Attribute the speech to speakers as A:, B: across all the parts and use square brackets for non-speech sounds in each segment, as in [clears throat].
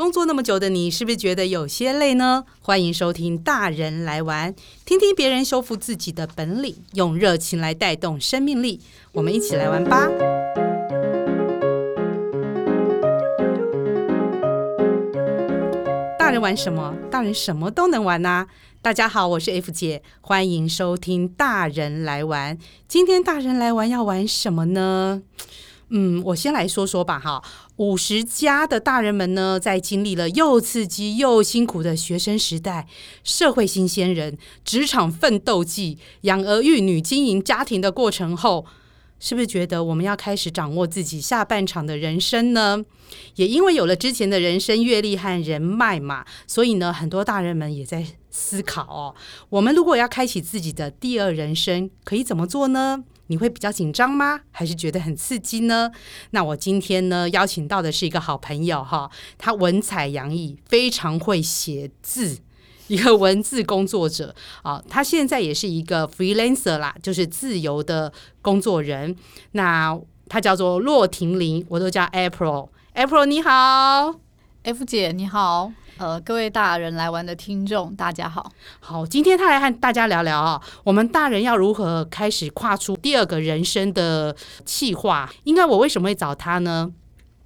A: 工作那么久的你，是不是觉得有些累呢？欢迎收听《大人来玩》，听听别人修复自己的本领，用热情来带动生命力。我们一起来玩吧！大人玩什么？大人什么都能玩呐、大家好，我是 F 姐，欢迎收听《大人来玩》。今天大人来玩要玩什么呢？嗯，我先来说说吧，哈。五十加的大人们呢，在经历了又刺激又辛苦的学生时代、社会新鲜人、职场奋斗记、养儿育女、经营家庭的过程后，是不是觉得我们要开始掌握自己下半场的人生呢？也因为有了之前的人生阅历和人脉嘛，所以呢，很多大人们也在思考哦，我们如果要开启自己的第二人生，可以怎么做呢？你会比较紧张吗？还是觉得很刺激呢？那我今天呢，邀请到的是一个好朋友哈，他文采洋溢，非常会写字，一个文字工作者啊。他现在也是一个 freelancer 啦，就是自由的工作人。那他叫做骆庭翎，我都叫 April。April 你好
B: ，F 姐你好。呃，各位大人来玩的听众，大家好。
A: 好，今天他来和大家聊聊啊，我们大人要如何开始跨出第二个人生的计划？应该我为什么会找他呢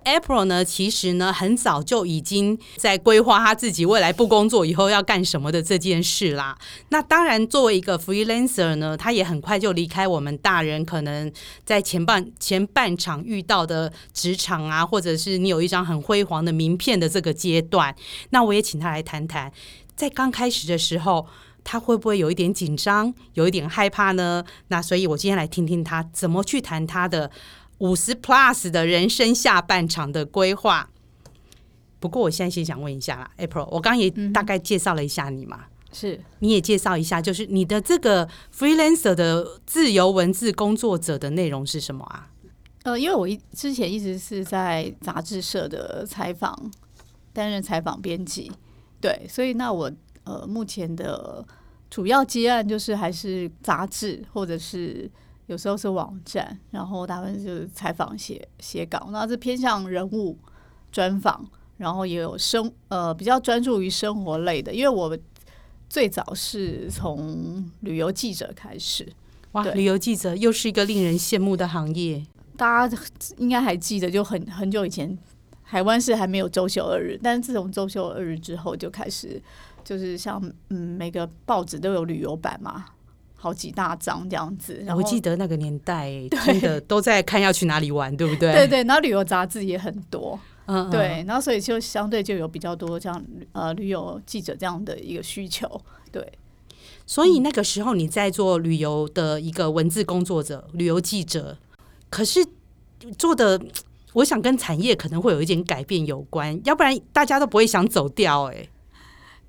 A: ？April 呢，其实呢，很早就已经在规划他自己未来不工作以后要干什么的这件事啦。那当然，作为一个 freelancer 呢，他也很快就离开我们大人可能在前半前半场遇到的职场啊，或者是你有一张很辉煌的名片的这个阶段。那我也请他来谈谈，在刚开始的时候，他会不会有一点紧张，有一点害怕呢？那所以，我今天来听听他怎么去谈他的。五十 plus 的人生下半场的规划。不过，我现在先想问一下啦，April，我刚刚也大概介绍了一下你嘛，嗯、
B: 是，
A: 你也介绍一下，就是你的这个 freelancer 的自由文字工作者的内容是什么啊？
B: 呃，因为我一之前一直是在杂志社的采访，担任采访编辑，对，所以那我呃目前的主要接案就是还是杂志或者是。有时候是网站，然后大部分就是采访写写稿，那是偏向人物专访，然后也有生呃比较专注于生活类的，因为我最早是从旅游记者开始。
A: 哇，旅游记者又是一个令人羡慕的行业。
B: 大家应该还记得，就很很久以前，台湾是还没有周休二日，但是自从周休二日之后，就开始就是像嗯每个报纸都有旅游版嘛。好几大张这样子，
A: 我记得那个年代 [laughs] 真的都在看要去哪里玩，对不对？
B: 对对，然后旅游杂志也很多，嗯，对，然后所以就相对就有比较多这样呃旅游记者这样的一个需求，对。
A: 所以那个时候你在做旅游的一个文字工作者，旅游记者，可是做的，我想跟产业可能会有一点改变有关，要不然大家都不会想走掉。哎，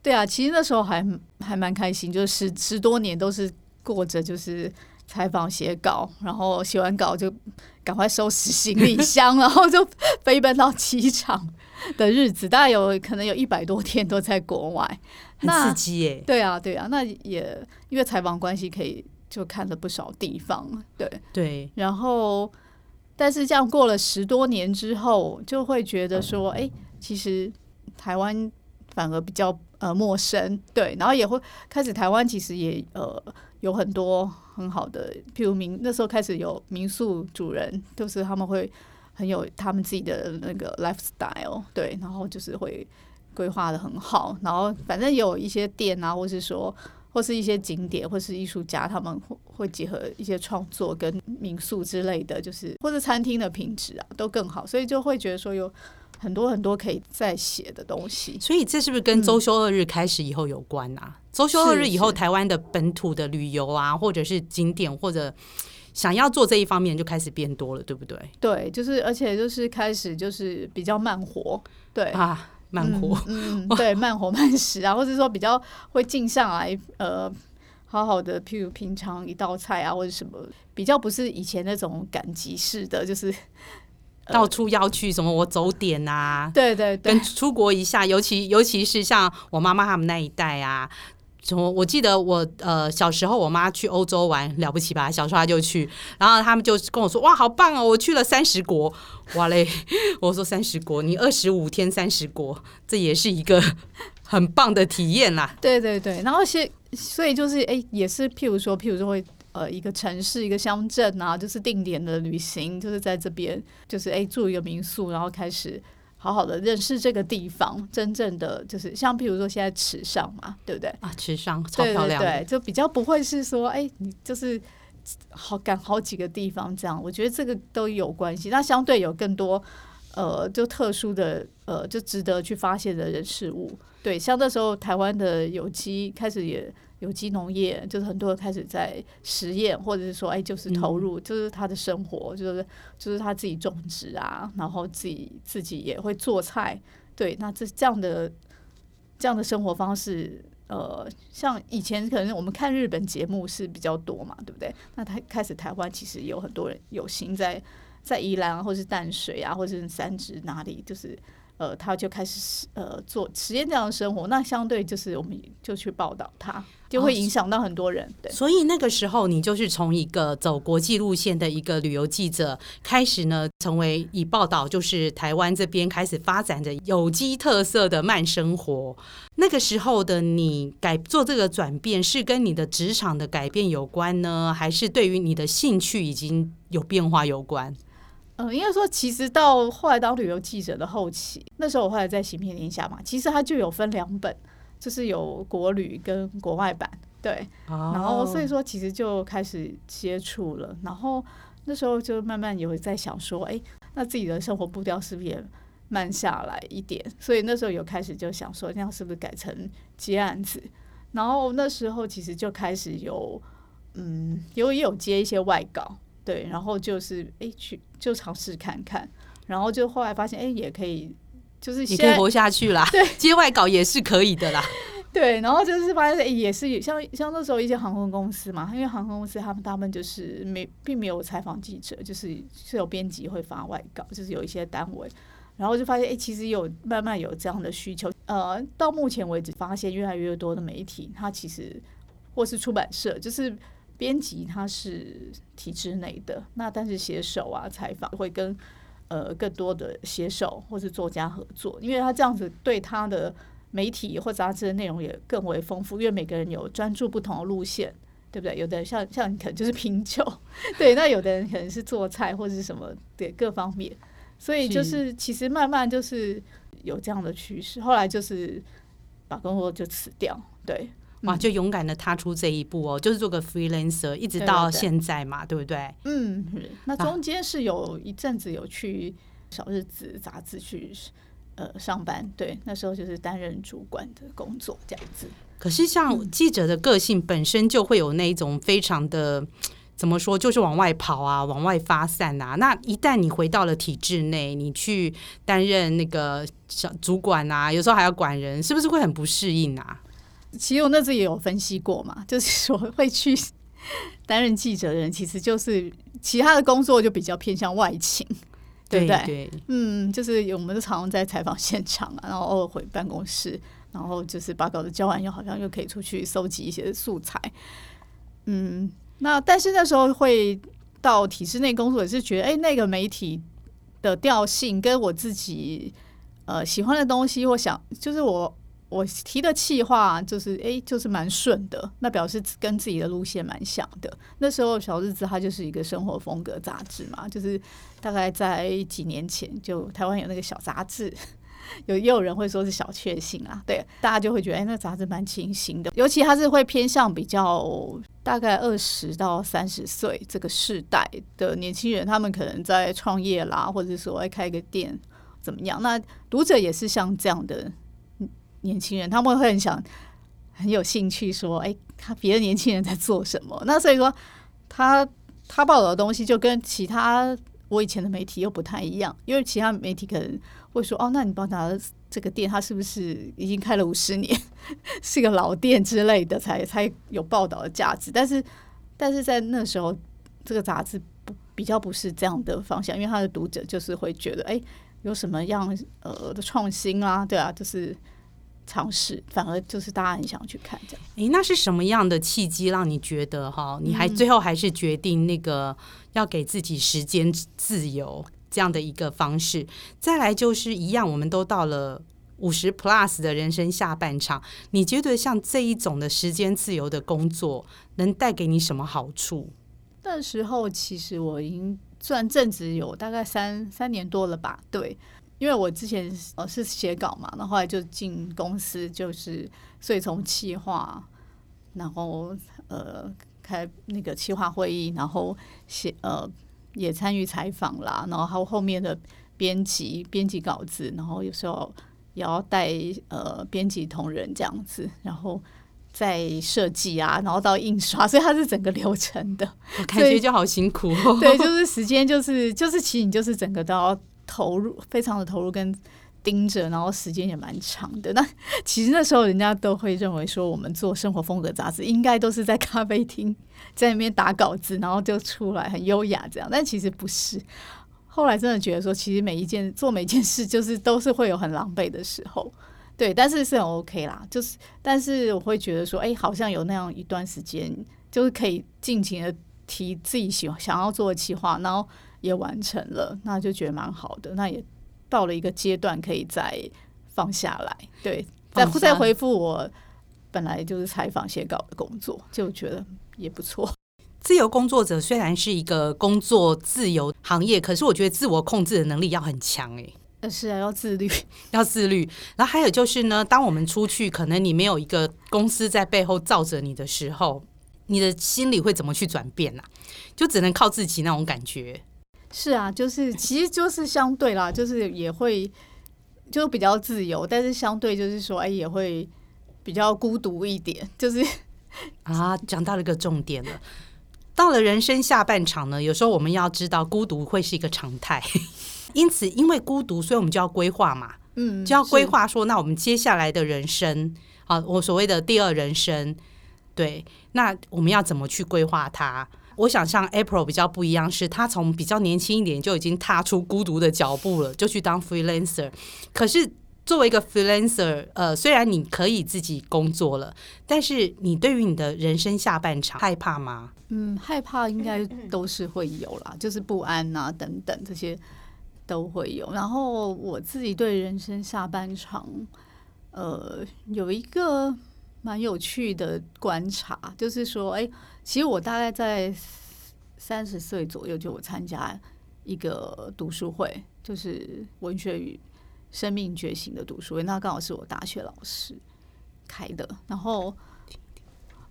B: 对啊，其实那时候还还蛮开心，就是十十多年都是。过着就是采访写稿，然后写完稿就赶快收拾行李 [laughs] 箱，然后就飞奔到机场的日子，大概有可能有一百多天都在国外，
A: 很刺激耶！
B: 对啊，对啊，那也因为采访关系，可以就看了不少地方，对
A: 对。
B: 然后，但是这样过了十多年之后，就会觉得说，哎，其实台湾反而比较呃陌生，对，然后也会开始台湾其实也呃。有很多很好的，譬如民那时候开始有民宿主人，就是他们会很有他们自己的那个 lifestyle，对，然后就是会规划得很好，然后反正有一些店啊，或是说或是一些景点，或是艺术家，他们会会结合一些创作跟民宿之类的，就是或者餐厅的品质啊都更好，所以就会觉得说有。很多很多可以再写的东西，
A: 所以这是不是跟周休二日开始以后有关啊？周、嗯、休二日以后，台湾的本土的旅游啊，或者是景点，或者想要做这一方面，就开始变多了，对不对？
B: 对，就是而且就是开始就是比较慢活，对
A: 啊，慢活，
B: 嗯，嗯 [laughs] 对，慢活慢食啊，或者说比较会静下来，呃，好好的，譬如平常一道菜啊，或者什么，比较不是以前那种赶集式的，就是。
A: 到处要去什么？我走点啊，
B: 对对对，
A: 跟出国一下，尤其尤其是像我妈妈他们那一代啊，从我记得我呃小时候，我妈去欧洲玩了不起吧？小时候她就去，然后他们就跟我说：“哇，好棒哦！我去了三十国，哇嘞！” [laughs] 我说：“三十国，你二十五天三十国，这也是一个 [laughs] 很棒的体验啦。”
B: 对对对，然后是所以就是哎，也是譬如说，譬如说会呃一个城市一个乡镇啊，就是定点的旅行，就是在这边就是哎住一个民宿，然后开始。好好的认识这个地方，真正的就是像譬如说现在池上嘛，对不对？
A: 啊，池上超漂亮，
B: 对，就比较不会是说，哎，你就是好赶好几个地方这样。我觉得这个都有关系。那相对有更多呃，就特殊的呃，就值得去发现的人事物。对，像那时候台湾的有机开始也。有机农业就是很多人开始在实验，或者是说，哎，就是投入，就是他的生活，就是就是他自己种植啊，然后自己自己也会做菜，对，那这这样的这样的生活方式，呃，像以前可能我们看日本节目是比较多嘛，对不对？那他开始台湾其实有很多人有心在在宜兰或是淡水啊，或者是三芝哪里，就是。呃，他就开始呃做实验这样的生活，那相对就是我们就去报道他，就会影响到很多人。对，
A: 所以那个时候你就是从一个走国际路线的一个旅游记者开始呢，成为以报道就是台湾这边开始发展的有机特色的慢生活。那个时候的你改做这个转变，是跟你的职场的改变有关呢，还是对于你的兴趣已经有变化有关？
B: 嗯，应该说，其实到后来当旅游记者的后期，那时候我后来在《行骗天下》嘛，其实它就有分两本，就是有国旅跟国外版，对。Oh. 然后所以说，其实就开始接触了。然后那时候就慢慢有在想说，哎，那自己的生活步调是不是也慢下来一点？所以那时候有开始就想说，那样是不是改成接案子？然后那时候其实就开始有，嗯，有也有接一些外稿。对，然后就是哎，去就尝试看看，然后就后来发现哎，也可以，就是
A: 你可以活下去啦。[laughs] 对，[laughs] 接外稿也是可以的啦。[laughs]
B: 对，然后就是发现也是像像那时候一些航空公司嘛，因为航空公司他们他们就是没并没有采访记者，就是是有编辑会发外稿，就是有一些单位，然后就发现哎，其实有慢慢有这样的需求。呃，到目前为止，发现越来越多的媒体，它其实或是出版社，就是。编辑他是体制内的，那但是写手啊采访会跟呃更多的写手或是作家合作，因为他这样子对他的媒体或杂志的内容也更为丰富，因为每个人有专注不同的路线，对不对？有的人像像你可能就是品酒，[laughs] 对，那有的人可能是做菜或者是什么，对，各方面，所以就是其实慢慢就是有这样的趋势，后来就是把工作就辞掉，对。
A: 哇，就勇敢的踏出这一步哦，就是做个 freelancer，一直到现在嘛，对，不对？
B: 嗯，那中间是有一阵子有去小日子杂志去呃上班，对，那时候就是担任主管的工作这样子。
A: 可是像记者的个性本身就会有那一种非常的、嗯、怎么说，就是往外跑啊，往外发散啊。那一旦你回到了体制内，你去担任那个小主管啊，有时候还要管人，是不是会很不适应啊？
B: 其实我那次也有分析过嘛，[laughs] 就是说会去 [laughs] 担任记者的人，其实就是其他的工作就比较偏向外勤，对不对？对，嗯，就是我们都常常在采访现场啊，然后偶尔回办公室，然后就是把稿子交完，又好像又可以出去搜集一些素材。嗯，那但是那时候会到体制内工作，也是觉得哎、欸，那个媒体的调性跟我自己呃喜欢的东西，我想就是我。我提的气话就是哎，就是蛮顺的，那表示跟自己的路线蛮像的。那时候小日子它就是一个生活风格杂志嘛，就是大概在几年前，就台湾有那个小杂志，有也有人会说是小确幸啊，对，大家就会觉得哎，那杂志蛮清新的，尤其它是会偏向比较大概二十到三十岁这个世代的年轻人，他们可能在创业啦，或者说开个店怎么样，那读者也是像这样的。年轻人他们会很想很有兴趣说，哎，他别的年轻人在做什么？那所以说，他他报道的东西就跟其他我以前的媒体又不太一样，因为其他媒体可能会说，哦，那你报道这个店，他是不是已经开了五十年，是个老店之类的，才才有报道的价值？但是，但是在那时候，这个杂志不比较不是这样的方向，因为他的读者就是会觉得，哎，有什么样呃的创新啊？对啊，就是。尝试，反而就是大家很想去看这样。
A: 诶，那是什么样的契机让你觉得哈，你还最后还是决定那个要给自己时间自由这样的一个方式？再来就是一样，我们都到了五十 plus 的人生下半场，你觉得像这一种的时间自由的工作能带给你什么好处？
B: 那时候其实我已经算正职有大概三三年多了吧，对。因为我之前呃是写稿嘛，然后后来就进公司，就是所以从企划，然后呃开那个企划会议，然后写呃也参与采访啦，然后还有后面的编辑编辑稿子，然后有时候也要带呃编辑同仁这样子，然后再设计啊，然后到印刷，所以它是整个流程的，[laughs]
A: 感觉就好辛苦哦。
B: 对，就是时间就是就是其实你就是整个都要。投入非常的投入跟盯着，然后时间也蛮长的。那 [laughs] 其实那时候人家都会认为说，我们做生活风格杂志应该都是在咖啡厅在那边打稿子，然后就出来很优雅这样。但其实不是。后来真的觉得说，其实每一件做每件事，就是都是会有很狼狈的时候。对，但是是很 OK 啦。就是，但是我会觉得说，哎，好像有那样一段时间，就是可以尽情的提自己喜欢想要做的企划，然后。也完成了，那就觉得蛮好的。那也到了一个阶段，可以再放下来，对，再再回复我本来就是采访写稿的工作，就觉得也不错。
A: 自由工作者虽然是一个工作自由行业，可是我觉得自我控制的能力要很强诶。
B: 呃，是啊，要自律，[laughs]
A: 要自律。然后还有就是呢，当我们出去，可能你没有一个公司在背后罩着你的时候，你的心里会怎么去转变呢？就只能靠自己那种感觉。
B: 是啊，就是其实就是相对啦，就是也会就比较自由，但是相对就是说，哎，也会比较孤独一点。就是
A: 啊，讲到了一个重点了。到了人生下半场呢，有时候我们要知道孤独会是一个常态，[laughs] 因此因为孤独，所以我们就要规划嘛，嗯，就要规划说，那我们接下来的人生啊，我所谓的第二人生，对，那我们要怎么去规划它？我想像 April 比较不一样，是他从比较年轻一点就已经踏出孤独的脚步了，就去当 freelancer。可是作为一个 freelancer，呃，虽然你可以自己工作了，但是你对于你的人生下半场害怕吗？
B: 嗯，害怕应该都是会有啦，就是不安啊等等这些都会有。然后我自己对人生下半场，呃，有一个。蛮有趣的观察，就是说，哎，其实我大概在三十岁左右就参加一个读书会，就是文学与生命觉醒的读书会，那刚好是我大学老师开的。然后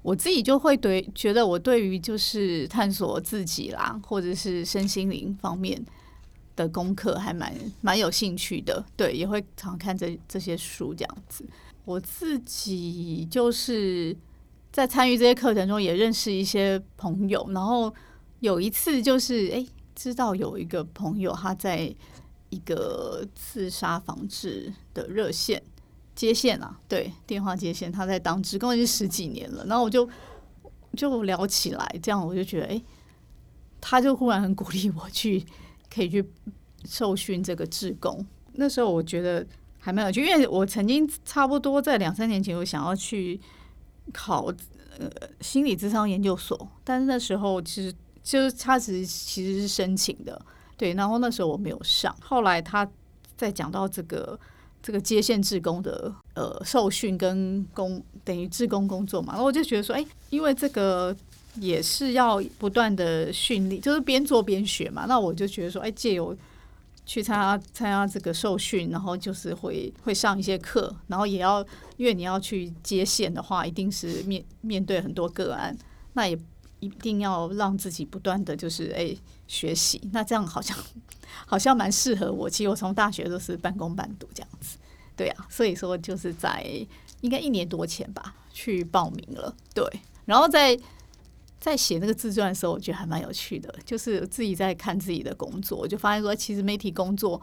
B: 我自己就会对觉得，我对于就是探索自己啦，或者是身心灵方面的功课，还蛮蛮有兴趣的。对，也会常看这这些书这样子。我自己就是在参与这些课程中，也认识一些朋友。然后有一次，就是哎，知道有一个朋友他在一个自杀防治的热线接线啊，对，电话接线，他在当职工已经十几年了。然后我就就聊起来，这样我就觉得，哎，他就忽然很鼓励我去，可以去受训这个志工。那时候我觉得。还没有去，因为我曾经差不多在两三年前，我想要去考呃心理咨商研究所，但是那时候其实就是他其实其实是申请的，对，然后那时候我没有上。后来他在讲到这个这个接线志工的呃受训跟工等于志工工作嘛，然后我就觉得说，哎，因为这个也是要不断的训练，就是边做边学嘛，那我就觉得说，哎，借由去参加参加这个受训，然后就是会会上一些课，然后也要因为你要去接线的话，一定是面面对很多个案，那也一定要让自己不断的就是哎学习，那这样好像 [laughs] 好像蛮适合我。其实我从大学都是半工半读这样子，对啊，所以说就是在应该一年多前吧去报名了，对，然后在。在写那个自传的时候，我觉得还蛮有趣的，就是自己在看自己的工作，我就发现说，其实媒体工作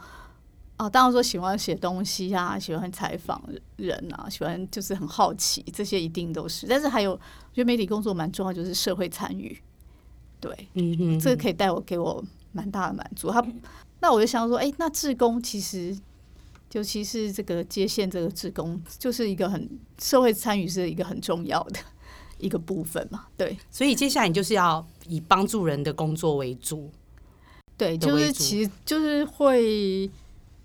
B: 啊，当然说喜欢写东西啊，喜欢采访人啊，喜欢就是很好奇，这些一定都是。但是还有，我觉得媒体工作蛮重要，就是社会参与。对，嗯嗯，这个可以带我给我蛮大的满足。他，那我就想说，哎，那志工其实尤其是这个接线这个志工，就是一个很社会参与是一个很重要的一个部分嘛。对，
A: 所以接下来你就是要以帮助人的工作为主。
B: 对，就是其实就是会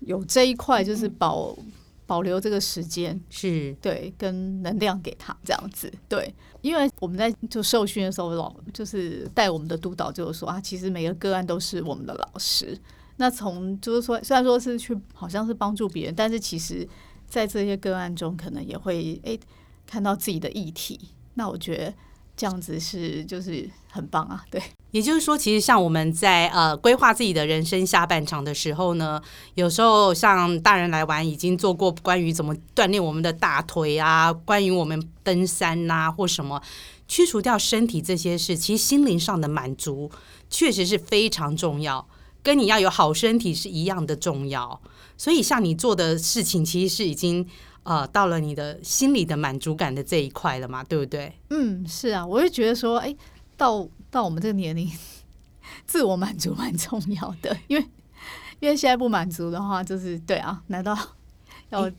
B: 有这一块，就是保、嗯、保留这个时间，
A: 是
B: 对，跟能量给他这样子。对，因为我们在就受训的时候，老就是带我们的督导就是说啊，其实每个个案都是我们的老师。那从就是说，虽然说是去好像是帮助别人，但是其实在这些个案中，可能也会诶看到自己的议题。那我觉得这样子是就是很棒啊，对。
A: 也就是说，其实像我们在呃规划自己的人生下半场的时候呢，有时候像大人来玩已经做过关于怎么锻炼我们的大腿啊，关于我们登山呐、或什么，去除掉身体这些事，其实心灵上的满足确实是非常重要。跟你要有好身体是一样的重要，所以像你做的事情，其实是已经呃到了你的心理的满足感的这一块了嘛，对不对？
B: 嗯，是啊，我就觉得说，哎，到到我们这个年龄，[laughs] 自我满足蛮重要的，因为 [laughs] 因为现在不满足的话，就是对啊，难道 [laughs] 要？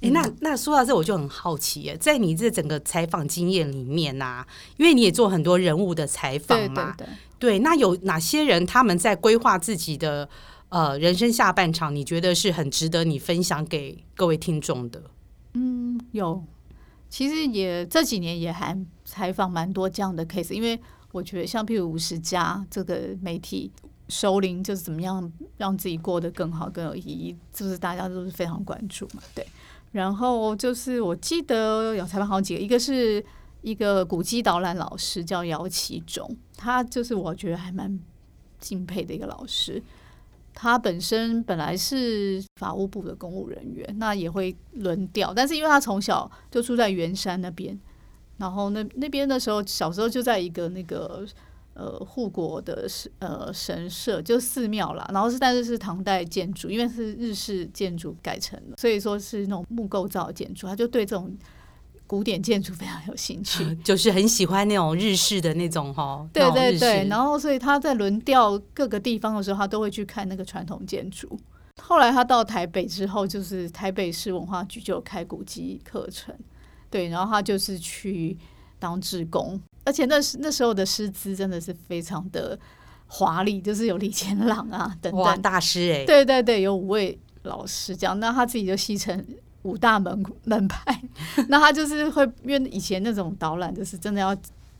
A: 哎，那那说到这，我就很好奇耶，在你这整个采访经验里面呐、啊，因为你也做很多人物的采访嘛，
B: 对对对。
A: 对，那有哪些人他们在规划自己的呃人生下半场？你觉得是很值得你分享给各位听众的？
B: 嗯，有，其实也这几年也还采访蛮多这样的 case，因为我觉得像譬如五十家这个媒体首领，就是怎么样让自己过得更好、更有意义，就是大家都是非常关注嘛。对，然后就是我记得有采访好几个，一个是。一个古迹导览老师叫姚启忠，他就是我觉得还蛮敬佩的一个老师。他本身本来是法务部的公务人员，那也会轮调，但是因为他从小就住在圆山那边，然后那那边的时候小时候就在一个那个呃护国的呃神社，就寺庙啦，然后是但是是唐代建筑，因为是日式建筑改成的，所以说是那种木构造建筑，他就对这种。古典建筑非常有兴趣，[laughs]
A: 就是很喜欢那种日式的那种哈。
B: 对对对，然后所以他在轮调各个地方的时候，他都会去看那个传统建筑。后来他到台北之后，就是台北市文化局就有开古籍课程，对，然后他就是去当志工，而且那时那时候的师资真的是非常的华丽，就是有李乾朗啊等等
A: 大师哎、欸，
B: 对对对，有五位老师这样，那他自己就戏称。五大门门派，[laughs] 那他就是会，因为以前那种导览就是真的要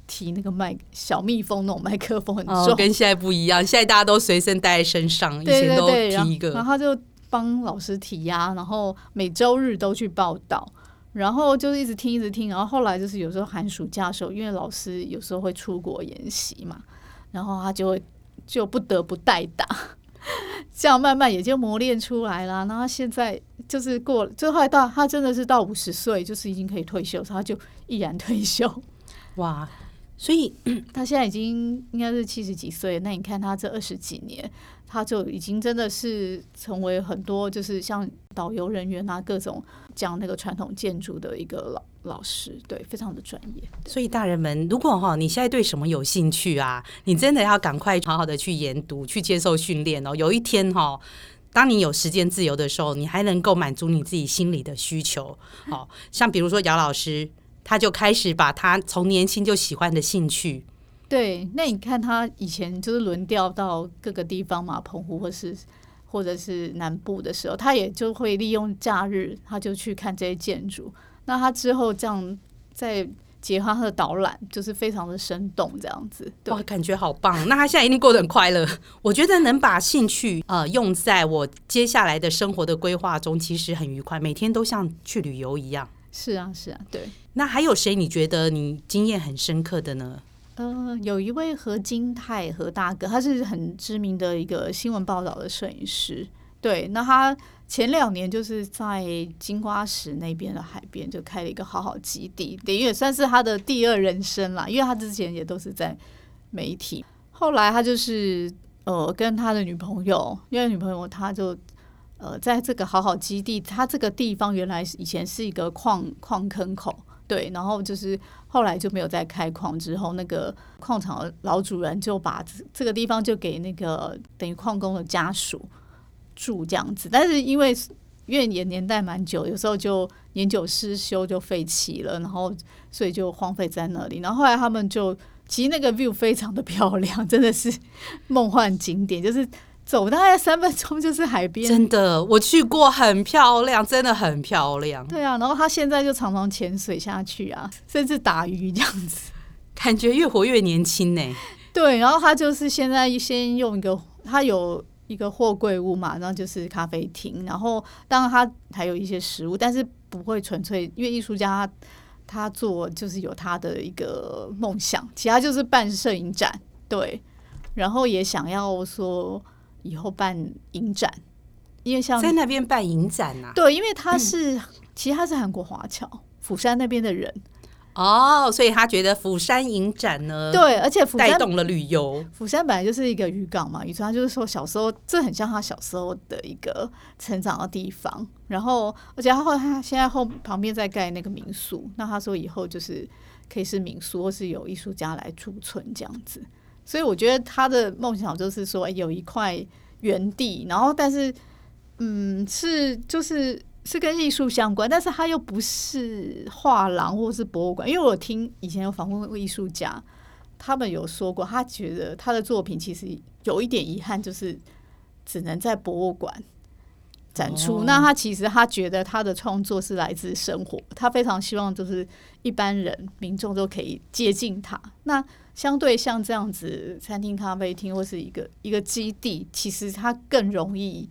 B: 提那个麦小蜜蜂那种麦克风很重，哦，
A: 跟现在不一样。现在大家都随身带在身上，以前都提一个。
B: 然后他就帮老师提呀，然后每周日都去报道，然后就是一直听一直听。然后后来就是有时候寒暑假的时候，因为老师有时候会出国研习嘛，然后他就会就不得不代打。[laughs] 这样慢慢也就磨练出来啦，然后他现在就是过了，就后来到他真的是到五十岁，就是已经可以退休，他就毅然退休。
A: 哇！所以 [clears throat]
B: 他现在已经应该是七十几岁，那你看他这二十几年，他就已经真的是成为很多就是像导游人员啊，各种讲那个传统建筑的一个老老师，对，非常的专业。
A: 所以大人们，如果哈你现在对什么有兴趣啊，你真的要赶快好好的去研读，去接受训练哦。有一天哈，当你有时间自由的时候，你还能够满足你自己心里的需求。好像比如说姚老师。他就开始把他从年轻就喜欢的兴趣，[laughs]
B: 对，那你看他以前就是轮调到各个地方嘛，澎湖或是或者是南部的时候，他也就会利用假日，他就去看这些建筑。那他之后这样在结合他的导览，就是非常的生动，这样子，
A: 哇，感觉好棒。那他现在一定过得很快乐。[laughs] 我觉得能把兴趣呃用在我接下来的生活的规划中，其实很愉快，每天都像去旅游一样。
B: 是啊，是啊，对。
A: 那还有谁你觉得你经验很深刻的呢？
B: 呃，有一位何金泰何大哥，他是很知名的一个新闻报道的摄影师。对，那他前两年就是在金瓜石那边的海边就开了一个好好基地，等于也算是他的第二人生啦。因为他之前也都是在媒体，后来他就是呃跟他的女朋友，因为女朋友他就。呃，在这个好好基地，它这个地方原来以前是一个矿矿坑口，对，然后就是后来就没有再开矿，之后那个矿场的老主人就把这个地方就给那个等于矿工的家属住这样子，但是因为因为也年代蛮久，有时候就年久失修就废弃了，然后所以就荒废在那里。然后后来他们就其实那个 view 非常的漂亮，真的是梦幻景点，就是走大概三分钟就是海边。
A: 真的，我去过，很漂亮，真的很漂亮。
B: 对啊，然后他现在就常常潜水下去啊，甚至打鱼这样子，
A: 感觉越活越年轻呢。
B: 对，然后他就是现在先用一个，他有。一个货柜屋嘛，然后就是咖啡厅，然后当然他还有一些食物，但是不会纯粹，因为艺术家他，他做就是有他的一个梦想，其他就是办摄影展，对，然后也想要说以后办影展，因为像
A: 在那边办影展呐、啊，
B: 对，因为他是、嗯、其实他是韩国华侨，釜山那边的人。
A: 哦，所以他觉得釜山影展呢，
B: 对，而且釜山
A: 带动了旅游。
B: 釜山本来就是一个渔港嘛，渔村，他就是说小时候，这很像他小时候的一个成长的地方。然后，而且他后来他现在后旁边在盖那个民宿，那他说以后就是可以是民宿，或是有艺术家来驻村这样子。所以我觉得他的梦想就是说有一块原地，然后但是，嗯，是就是。是跟艺术相关，但是他又不是画廊或是博物馆。因为我听以前有访问过艺术家，他们有说过，他觉得他的作品其实有一点遗憾，就是只能在博物馆展出。哦。那他其实他觉得他的创作是来自生活，他非常希望就是一般人民众都可以接近他。那相对像这样子餐厅、咖啡厅或是一个一个基地，其实它更容易。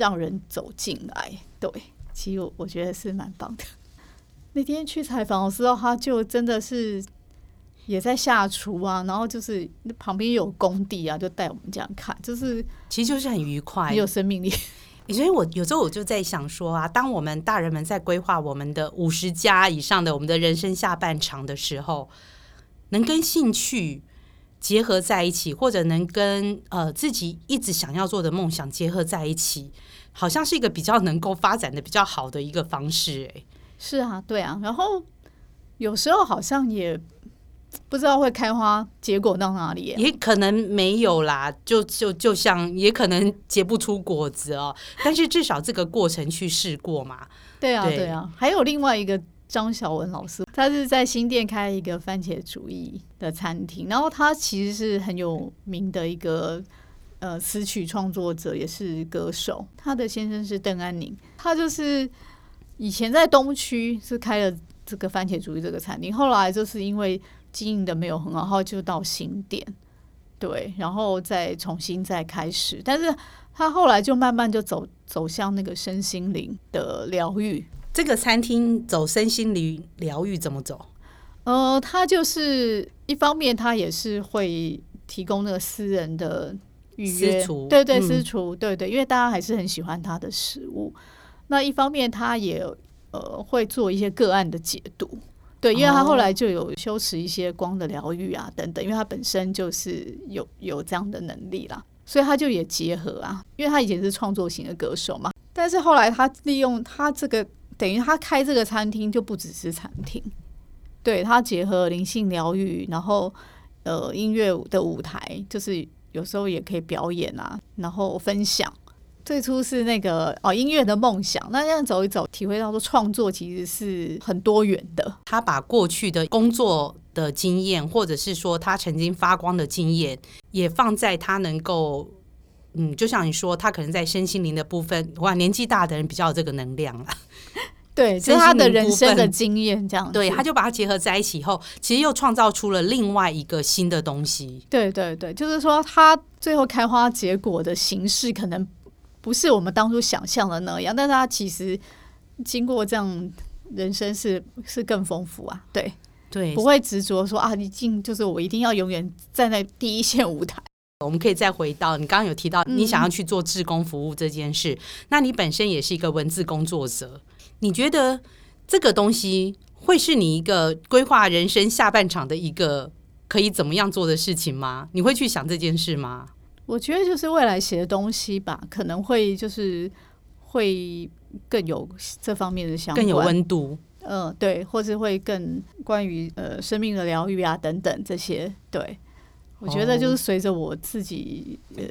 B: 让人走进来，对，其实我我觉得是蛮棒的。[laughs] 那天去采访的时候，他就真的是也在下厨啊，然后就是旁边有工地啊，就带我们这样看，就是
A: 其实就是很愉快，
B: 很有生命力。
A: 所以我有时候我就在想说啊，当我们大人们在规划我们的五十加以上的我们的人生下半场的时候，能跟兴趣结合在一起，或者能跟呃自己一直想要做的梦想结合在一起。好像是一个比较能够发展的比较好的一个方式，哎，
B: 是啊，对啊，然后有时候好像也不知道会开花结果到哪里，
A: 也可能没有啦，就就就像也可能结不出果子哦，但是至少这个过程去试过嘛，
B: 对啊，对啊，还有另外一个张晓文老师，他是在新店开一个番茄主义的餐厅，然后他其实是很有名的一个。呃，词曲创作者也是歌手，他的先生是邓安宁，他就是以前在东区是开了这个番茄主义这个餐厅，后来就是因为经营的没有很好，然后就到新店，对，然后再重新再开始，但是他后来就慢慢就走走向那个身心灵的疗愈。
A: 这个餐厅走身心灵疗愈怎么走？
B: 呃，他就是一方面他也是会提供那个私人的。预约，对对，私厨，对对，因为大家还是很喜欢他的食物。那一方面，他也呃会做一些个案的解读，对，因为他后来就有修持一些光的疗愈啊等等，因为他本身就是有有这样的能力啦，所以他就也结合啊，因为他以前是创作型的歌手嘛，但是后来他利用他这个，等于他开这个餐厅就不只是餐厅，对，他结合灵性疗愈，然后呃音乐的舞台就是。有时候也可以表演啊，然后分享。最初是那个哦，音乐的梦想。那这样走一走，体会到说创作其实是很多元的。
A: 他把过去的工作的经验，或者是说他曾经发光的经验，也放在他能够，嗯，就像你说，他可能在身心灵的部分，哇，年纪大的人比较有这个能量了。[laughs]
B: 对，是他的人生的经验，这样
A: 对，他就把它结合在一起以后，其实又创造出了另外一个新的东西。
B: 对对对，就是说，他最后开花结果的形式可能不是我们当初想象的那样，但是他其实经过这样人生是是更丰富啊。对
A: 对，
B: 不会执着说啊，你进就是我一定要永远站在第一线舞台。
A: 我们可以再回到你刚刚有提到你想要去做志工服务这件事，嗯，那你本身也是一个文字工作者。你觉得这个东西会是你一个规划人生下半场的一个可以怎么样做的事情吗？你会去想这件事吗？
B: 我觉得就是未来写的东西吧，可能会就是会更有这方面的想法，
A: 更有温度。
B: 嗯、呃，对，或是会更关于呃生命的疗愈啊等等这些。对，我觉得就是随着我自己呃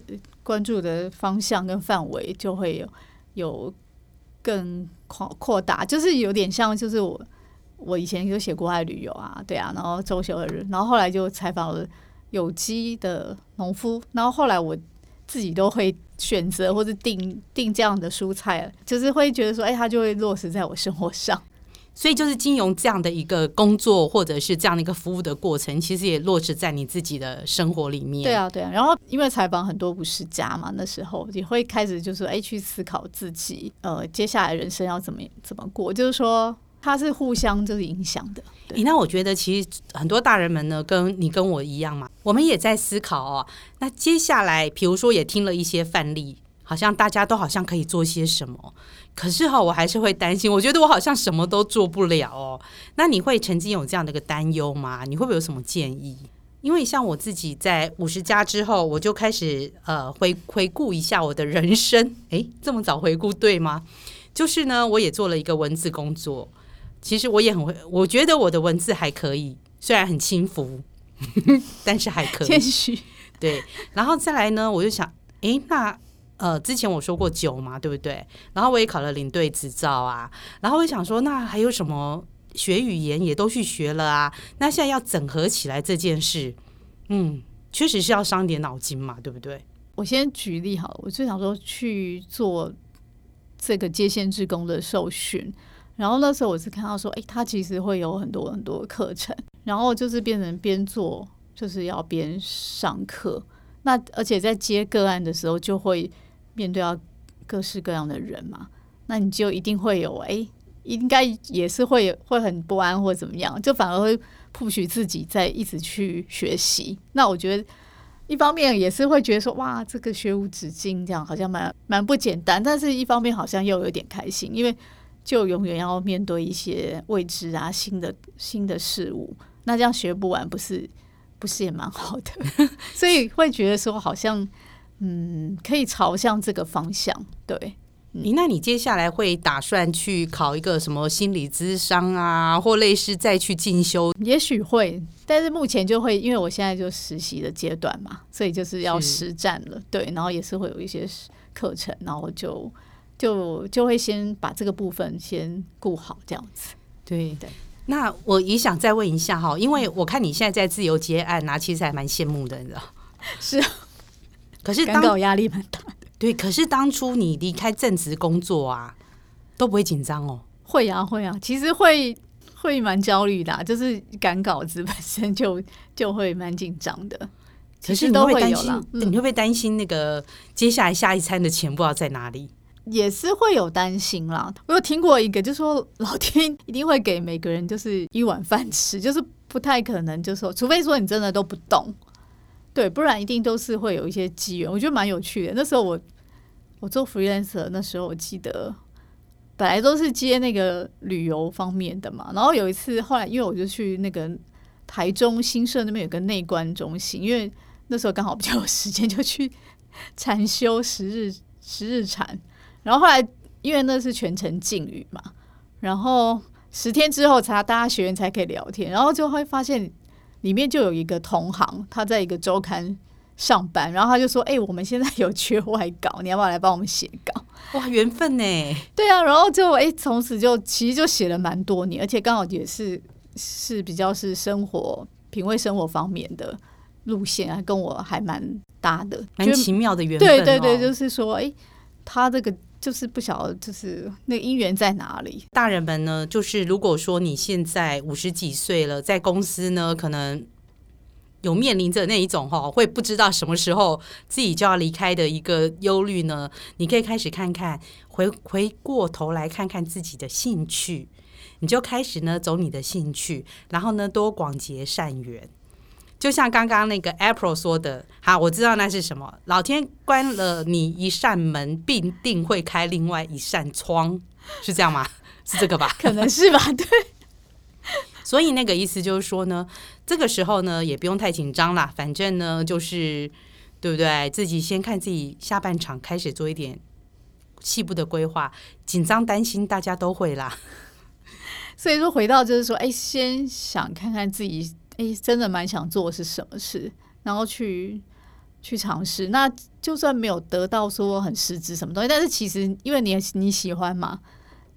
B: 关注的方向跟范围，就会有有。更扩扩大，就是有点像，就是我我以前有写国外旅游啊，对啊，然后周休二日，然后后来就采访了有机的农夫，然后后来我自己都会选择或者订订这样的蔬菜，就是会觉得说，哎，它就会落实在我生活上。
A: 所以就是金融这样的一个工作，或者是这样的一个服务的过程，其实也落实在你自己的生活里面。
B: 对啊，对啊。然后因为采访很多不是家嘛，那时候也会开始就是哎去思考自己呃接下来人生要怎么怎么过，就是说它是互相就是影响的。
A: 诶，那我觉得其实很多大人们呢，跟你跟我一样嘛，我们也在思考哦。那接下来，比如说也听了一些范例。好像大家都好像可以做些什么，可是哈，我还是会担心。我觉得我好像什么都做不了哦。那你会曾经有这样的一个担忧吗？你会不会有什么建议？因为像我自己在五十加之后，我就开始呃回回顾一下我的人生。[laughs] 诶，这么早回顾对吗？就是呢，我也做了一个文字工作。其实我也很会，我觉得我的文字还可以，虽然很轻浮，[laughs] 但是还可以。
B: 谦虚。
A: 对，然后再来呢，我就想，诶，那。呃，之前我说过酒嘛，对不对？然后我也考了领队执照啊。然后我想说，那还有什么学语言也都去学了啊？那现在要整合起来这件事，嗯，确实是要伤点脑筋嘛，对不对？
B: 我先举例好了，我就想说去做这个接线志工的受训，然后那时候我是看到说，哎，他其实会有很多很多课程，然后就是变成边做就是要边上课，那而且在接个案的时候就会。面对到各式各样的人嘛，那你就一定会有哎、应该也是会会很不安或怎么样，就反而会不许自己在一直去学习。那我觉得一方面也是会觉得说，哇，这个学无止境，这样好像蛮蛮不简单。但是一方面好像又有点开心，因为就永远要面对一些未知啊、新的新的事物，那这样学不完，不是不是也蛮好的？[laughs] 所以会觉得说好像。嗯，可以朝向这个方向。对，
A: 你那你接下来会打算去考一个什么心理咨商啊，或类似再去进修？
B: 也许会，但是目前就会，因为我现在就实习的阶段嘛，所以就是要实战了。对，然后也是会有一些课程，然后就就就会先把这个部分先顾好，这样子。
A: 对对。那我也想再问一下哈，因为我看你现在在自由接案啊，其实还蛮羡慕的，你知道？[laughs]
B: 是。
A: 可是当
B: 压力蛮大的，
A: 对。可是当初你离开正职工作啊，都不会紧张哦？
B: 会啊，会啊。其实会会蛮焦虑的，就是赶稿子本身就 [laughs] 就会蛮紧张的。
A: 可是都会担心，你会不会担心那个接下来下一餐的钱不知道在哪里？
B: 也是会有担心啦。我有听过一个，就是说老天一定会给每个人就是一碗饭吃，就是不太可能，就是说除非说你真的都不动。对，不然一定都是会有一些机缘。我觉得蛮有趣的。那时候我我做 freelancer，那时候我记得本来都是接那个旅游方面的嘛。然后有一次，后来因为我就去那个台中新社那边有个内观中心，因为那时候刚好比较有时间，就去禅修十日十日禅。然后后来因为那是全程禁语嘛，然后十天之后才大家学员才可以聊天，然后就会发现。里面就有一个同行，他在一个周刊上班，然后他就说：“哎、欸，我们现在有缺外稿，你要不要来帮我们写稿？”
A: 哇，缘分呢？
B: 对啊，然后就哎，从此就其实就写了蛮多年，而且刚好也是是比较是生活品味生活方面的路线啊，跟我还蛮搭的，
A: 蛮奇妙的缘分、哦。
B: 对对对，就是说，哎，他这个。就是不晓得，就是那个姻缘在哪里。
A: 大人们呢，就是如果说你现在五十几岁了，在公司呢，可能有面临着那一种哈，会不知道什么时候自己就要离开的一个忧虑呢，你可以开始看看，回回过头来看看自己的兴趣，你就开始呢走你的兴趣，然后呢多广结善缘。就像刚刚那个 April 说的，好，我知道那是什么。老天关了你一扇门，必定会开另外一扇窗，是这样吗？[laughs] 是这个吧？
B: 可能是吧。对。
A: 所以那个意思就是说呢，这个时候呢，也不用太紧张啦。反正呢，就是对不对？自己先看自己下半场开始做一点细部的规划，紧张担心大家都会啦。[laughs]
B: 所以说，回到就是说，哎，先想看看自己。哎，真的蛮想做是什么事，然后去去尝试。那就算没有得到说很实质什么东西，但是其实因为你你喜欢嘛，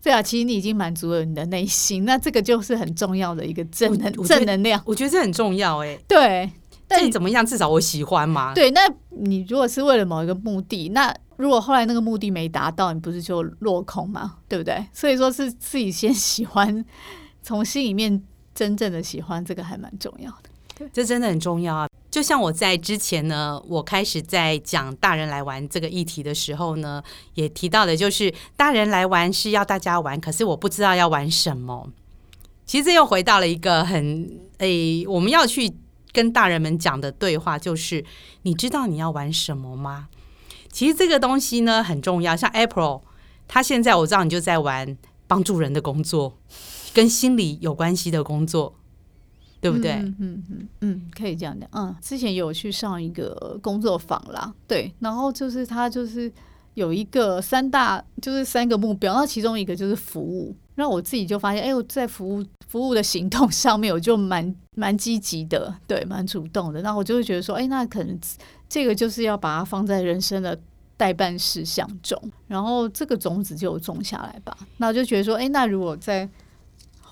B: 对啊，其实你已经满足了你的内心，那这个就是很重要的一个正能正能量。
A: 我觉得这很重要哎、欸，
B: 对。
A: 但你怎么样？至少我喜欢嘛。
B: 对，那你如果是为了某一个目的，那如果后来那个目的没达到，你不是就落空嘛？对不对？所以说是自己先喜欢，从心里面真正的喜欢，这个还蛮重要的。
A: 这真的很重要啊！就像我在之前呢，我开始在讲大人来玩这个议题的时候呢，也提到的就是大人来玩是要大家玩，可是我不知道要玩什么。其实又回到了一个很诶，我们要去。跟大人们讲的对话就是：你知道你要玩什么吗？其实这个东西呢很重要。像 April，他现在我知道你就在玩帮助人的工作，跟心理有关系的工作，对不对？
B: 嗯嗯嗯，可以这样讲。嗯，之前有去上一个工作坊啦，对，然后就是他就是有一个三大，就是三个目标，那其中一个就是服务。那我自己就发现，哎，我在服务服务的行动上面，我就蛮蛮积极的，对，蛮主动的。那我就会觉得说，哎，那可能这个就是要把它放在人生的待办事项中，然后这个种子就种下来吧。那我就觉得说，哎，那如果在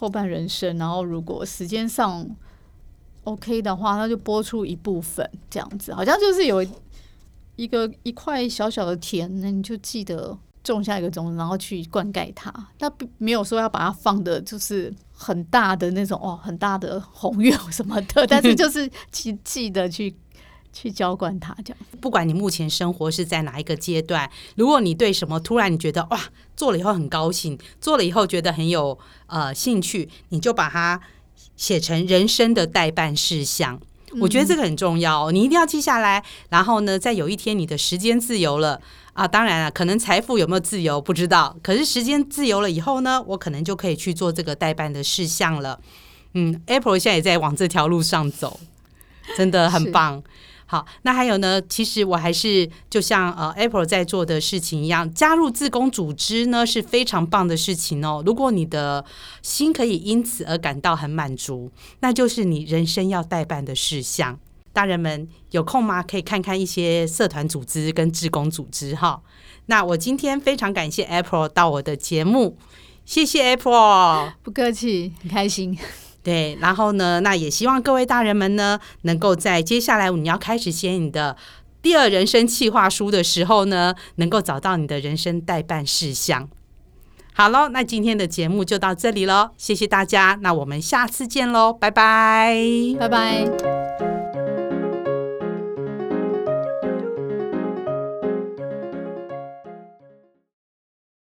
B: 后半人生，然后如果时间上 OK 的话，那就播出一部分这样子，好像就是有一个一块小小的田，那你就记得。种下一个种子，然后去灌溉它。那没有说要把它放的，就是很大的那种哦，很大的宏愿什么的。但是就是记记得去去浇灌它，这样。
A: 不管你目前生活是在哪一个阶段，如果你对什么突然你觉得哇，做了以后很高兴，做了以后觉得很有呃兴趣，你就把它写成人生的代办事项。我觉得这个很重要，你一定要记下来。然后呢，在有一天你的时间自由了。啊，当然了，可能财富有没有自由不知道，可是时间自由了以后呢，我可能就可以去做这个代办的事项了。嗯，April 现在也在往这条路上走，真的很棒。好，那还有呢，其实我还是就像呃 April 在做的事情一样，加入自工组织呢是非常棒的事情哦。如果你的心可以因此而感到很满足，那就是你人生要待办的事项。大人们有空吗？可以看看一些社团组织跟志工组织哈。那我今天非常感谢 April 到我的节目，谢谢 April，
B: 不客气，很开心。
A: 对，然后呢，那也希望各位大人们呢，能够在接下来你要开始写你的第二人生计划书的时候呢，能够找到你的人生代办事项。好喽，那今天的节目就到这里喽，谢谢大家，那我们下次见喽，拜拜，
B: 拜拜。